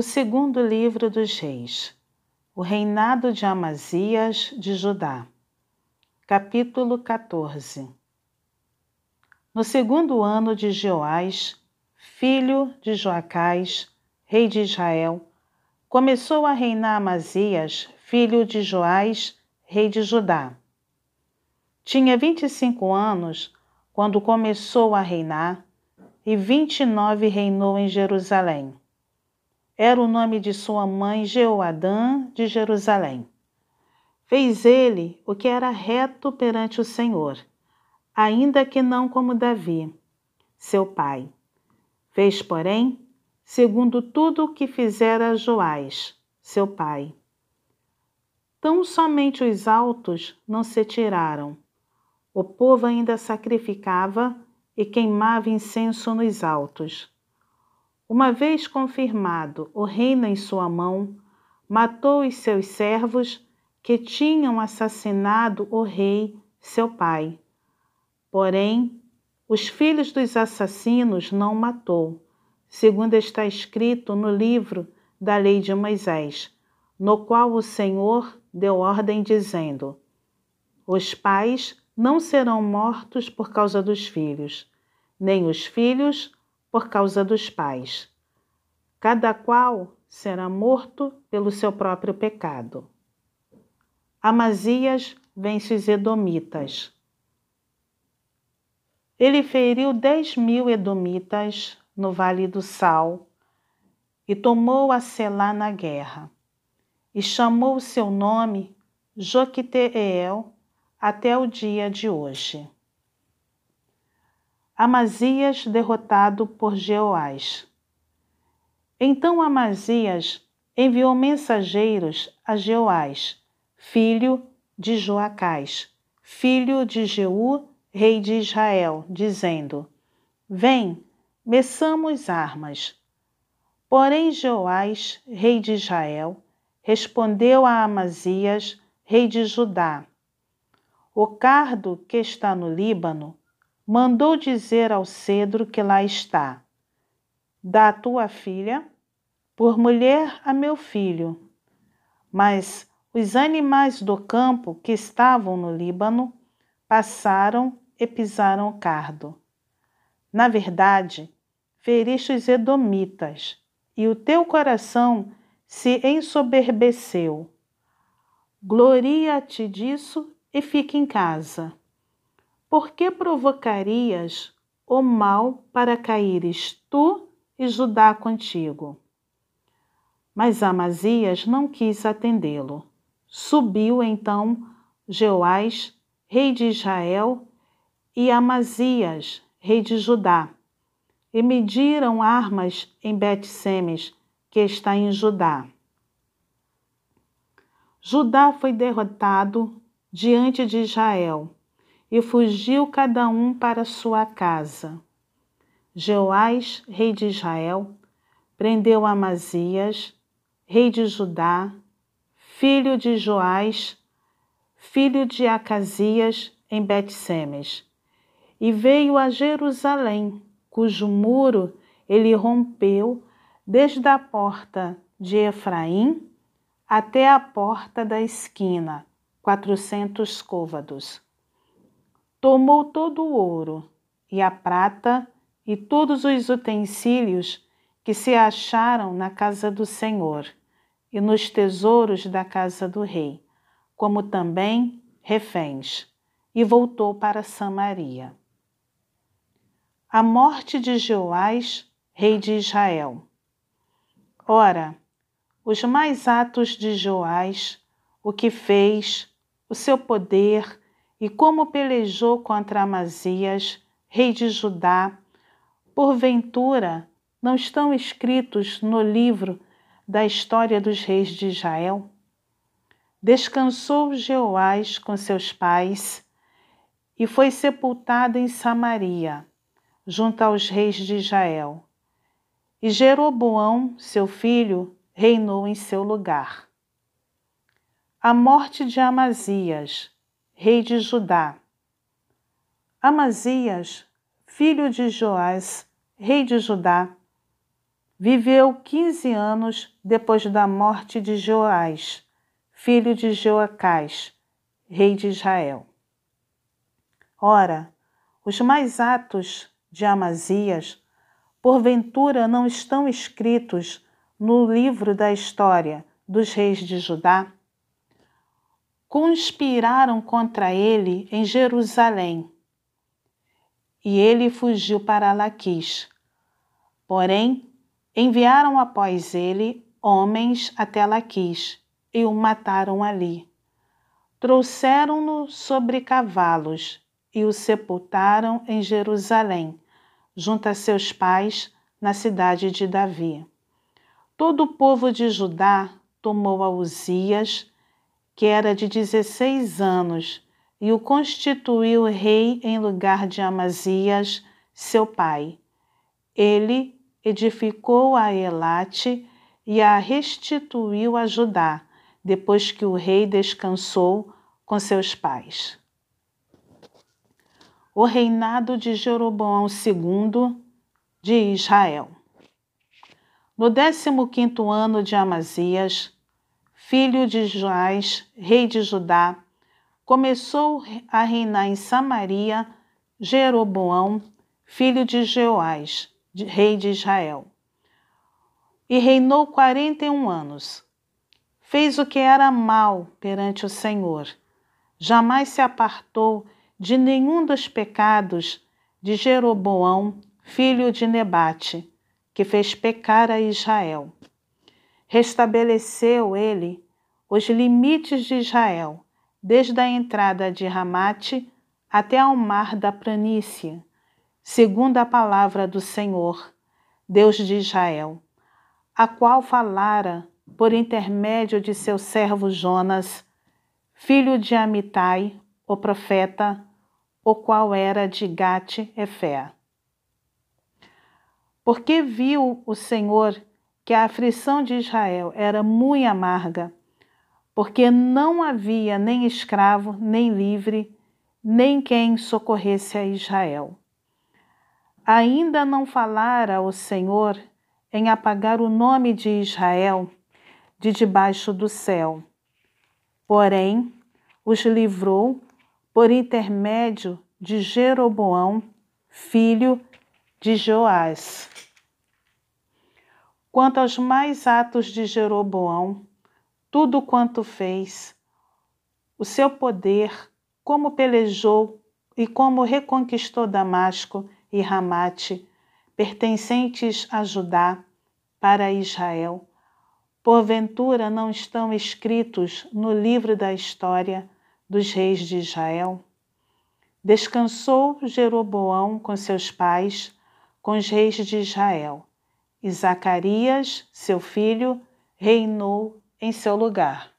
O segundo livro dos reis. O reinado de Amazias de Judá. Capítulo 14. No segundo ano de Jeoás, filho de Joacás, rei de Israel, começou a reinar Amazias, filho de Joás, rei de Judá. Tinha vinte e cinco anos quando começou a reinar, e vinte e nove reinou em Jerusalém era o nome de sua mãe Jeoadã de Jerusalém. Fez ele o que era reto perante o Senhor, ainda que não como Davi, seu pai. Fez, porém, segundo tudo o que fizera Joás, seu pai. Tão somente os altos não se tiraram. O povo ainda sacrificava e queimava incenso nos altos. Uma vez confirmado o reino em sua mão, matou os seus servos que tinham assassinado o rei, seu pai. Porém, os filhos dos assassinos não matou, segundo está escrito no livro da lei de Moisés, no qual o Senhor deu ordem dizendo: Os pais não serão mortos por causa dos filhos, nem os filhos por causa dos pais. Cada qual será morto pelo seu próprio pecado. Amazias vence os Edomitas. Ele feriu dez mil Edomitas no Vale do Sal e tomou a Selá na guerra, e chamou o seu nome Joquiteel até o dia de hoje. Amazias derrotado por Jeoás. Então Amazias enviou mensageiros a Jeoás, filho de Joacás, filho de Jeú, rei de Israel, dizendo: Vem, meçamos armas. Porém Jeoás, rei de Israel, respondeu a Amazias, rei de Judá: O cardo que está no Líbano mandou dizer ao cedro que lá está: Dá tua filha por mulher a meu filho. Mas os animais do campo que estavam no Líbano passaram e pisaram o cardo. Na verdade, feriste os edomitas, e o teu coração se ensoberbeceu. Gloria-te disso e fique em casa. Por que provocarias o mal para caíres tu e Judá contigo? Mas Amazias não quis atendê-lo. Subiu então Jeoás, rei de Israel, e Amazias, rei de Judá, e mediram armas em Bet-Semes, que está em Judá. Judá foi derrotado diante de Israel e fugiu cada um para sua casa. Jeoás, rei de Israel, prendeu Amazias, rei de Judá, filho de Joás, filho de Acasias, em Bet-Semes, e veio a Jerusalém, cujo muro ele rompeu desde a porta de Efraim até a porta da esquina, quatrocentos côvados tomou todo o ouro e a prata e todos os utensílios que se acharam na casa do Senhor e nos tesouros da casa do rei, como também reféns, e voltou para Samaria. A morte de Joás, rei de Israel. Ora, os mais atos de Joás, o que fez, o seu poder e como pelejou contra Amazias, rei de Judá, porventura não estão escritos no livro da história dos reis de Israel? Descansou Jeoás com seus pais e foi sepultado em Samaria, junto aos reis de Israel. E Jeroboão, seu filho, reinou em seu lugar. A morte de Amazias, rei de Judá. Amazias, filho de Joás, rei de Judá, viveu quinze anos depois da morte de Joás, filho de Joacás, rei de Israel. Ora, os mais atos de Amazias, porventura não estão escritos no livro da história dos reis de Judá? Conspiraram contra ele em Jerusalém, e ele fugiu para Laquis. Porém, Enviaram após ele homens até Laquis e o mataram ali. Trouxeram-no sobre cavalos e o sepultaram em Jerusalém, junto a seus pais, na cidade de Davi. Todo o povo de Judá tomou a Uzias, que era de dezesseis anos, e o constituiu rei em lugar de Amazias, seu pai. Ele edificou a Elate e a restituiu a Judá, depois que o rei descansou com seus pais. O reinado de Jeroboão II de Israel. No 15 ano de Amazias, filho de Joás, rei de Judá, começou a reinar em Samaria Jeroboão, filho de Jeoás, rei de Israel. E reinou quarenta e um anos. Fez o que era mal perante o Senhor. Jamais se apartou de nenhum dos pecados de Jeroboão, filho de Nebate, que fez pecar a Israel. Restabeleceu ele os limites de Israel, desde a entrada de Ramate até ao mar da planície, segundo a palavra do Senhor, Deus de Israel, a qual falara por intermédio de seu servo Jonas, filho de Amitai, o profeta, o qual era de Gate-Efé. Porque viu o Senhor que a aflição de Israel era muito amarga, porque não havia nem escravo, nem livre, nem quem socorresse a Israel. Ainda não falara o Senhor em apagar o nome de Israel de debaixo do céu. Porém, os livrou por intermédio de Jeroboão, filho de Joás. Quanto aos mais atos de Jeroboão, tudo quanto fez, o seu poder, como pelejou e como reconquistou Damasco e Ramate, pertencentes a Judá, para Israel, porventura não estão escritos no livro da história dos reis de Israel? Descansou Jeroboão com seus pais, com os reis de Israel, e Zacarias, seu filho, reinou em seu lugar.